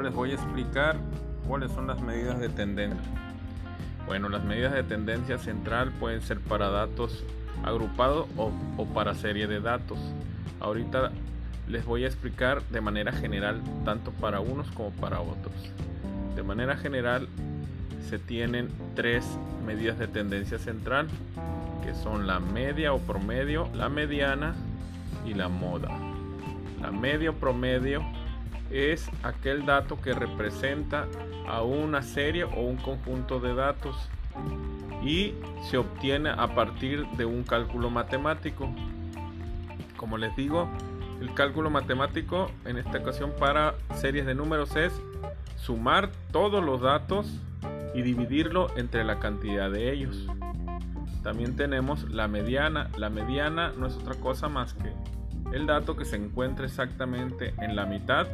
les voy a explicar cuáles son las medidas de tendencia. Bueno, las medidas de tendencia central pueden ser para datos agrupados o, o, para serie de datos. Ahorita les voy a explicar de manera general tanto para unos como para otros. De manera general se tienen tres medidas de tendencia central que son la media o promedio, la mediana y la moda. La media o promedio es aquel dato que representa a una serie o un conjunto de datos y se obtiene a partir de un cálculo matemático. Como les digo, el cálculo matemático en esta ocasión para series de números es sumar todos los datos y dividirlo entre la cantidad de ellos. También tenemos la mediana. La mediana no es otra cosa más que el dato que se encuentra exactamente en la mitad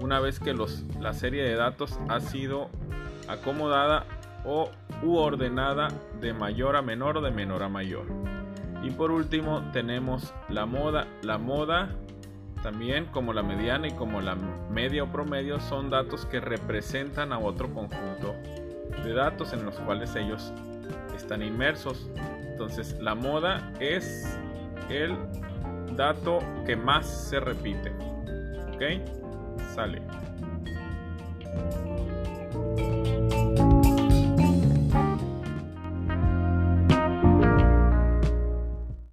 una vez que los, la serie de datos ha sido acomodada o u ordenada de mayor a menor o de menor a mayor. Y por último tenemos la moda. La moda también como la mediana y como la media o promedio son datos que representan a otro conjunto de datos en los cuales ellos están inmersos. Entonces la moda es el dato que más se repite. ¿Ok? Sale.